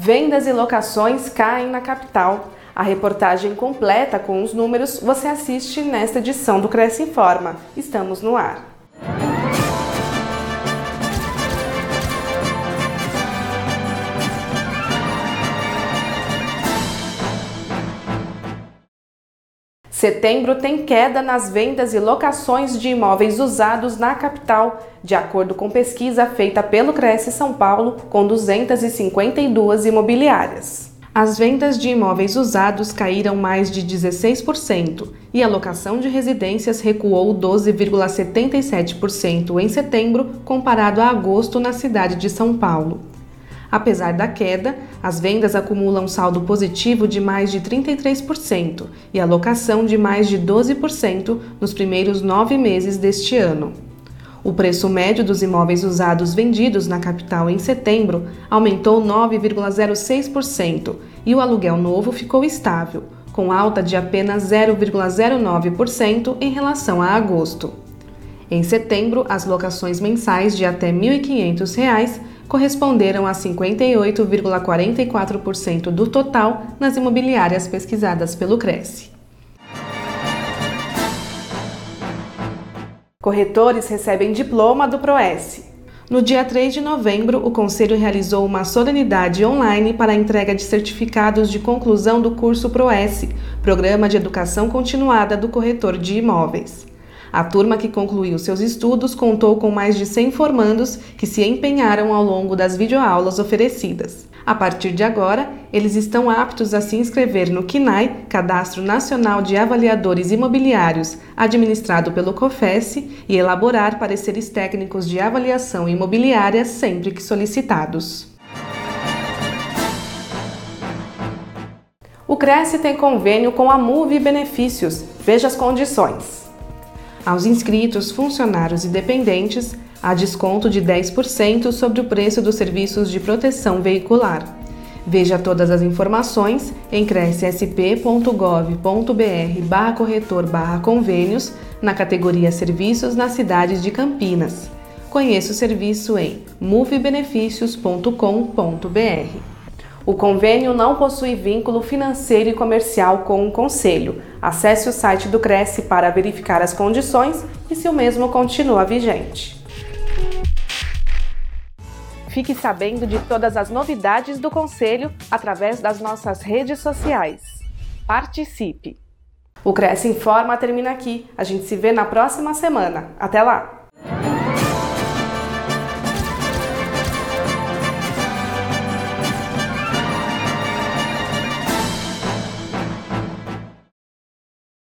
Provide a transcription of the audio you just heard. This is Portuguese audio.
Vendas e locações caem na capital. A reportagem completa com os números você assiste nesta edição do Cresce Informa. Estamos no ar. Setembro tem queda nas vendas e locações de imóveis usados na capital, de acordo com pesquisa feita pelo Cresce São Paulo, com 252 imobiliárias. As vendas de imóveis usados caíram mais de 16% e a locação de residências recuou 12,77% em setembro, comparado a agosto na cidade de São Paulo. Apesar da queda, as vendas acumulam saldo positivo de mais de 33% e a locação de mais de 12% nos primeiros nove meses deste ano. O preço médio dos imóveis usados vendidos na capital em setembro aumentou 9,06% e o aluguel novo ficou estável, com alta de apenas 0,09% em relação a agosto. Em setembro, as locações mensais de até R$ 1.500 corresponderam a 58,44% do total nas imobiliárias pesquisadas pelo Cresce. Corretores recebem diploma do PROES. No dia 3 de novembro, o Conselho realizou uma solenidade online para a entrega de certificados de conclusão do curso PROES, Programa de Educação Continuada do Corretor de Imóveis. A turma que concluiu seus estudos contou com mais de 100 formandos que se empenharam ao longo das videoaulas oferecidas. A partir de agora, eles estão aptos a se inscrever no CNAI, Cadastro Nacional de Avaliadores Imobiliários, administrado pelo COFES, e elaborar pareceres técnicos de avaliação imobiliária sempre que solicitados. O Cresce tem convênio com a Move Benefícios. Veja as condições. Aos inscritos, funcionários e dependentes, há desconto de 10% sobre o preço dos serviços de proteção veicular. Veja todas as informações em crescsp.gov.br barra corretor barra convênios na categoria Serviços nas cidades de Campinas. Conheça o serviço em movebenefícios.com.br. O convênio não possui vínculo financeiro e comercial com o Conselho. Acesse o site do Cresce para verificar as condições e se o mesmo continua vigente. Fique sabendo de todas as novidades do Conselho através das nossas redes sociais. Participe! O Cresce Informa termina aqui. A gente se vê na próxima semana. Até lá!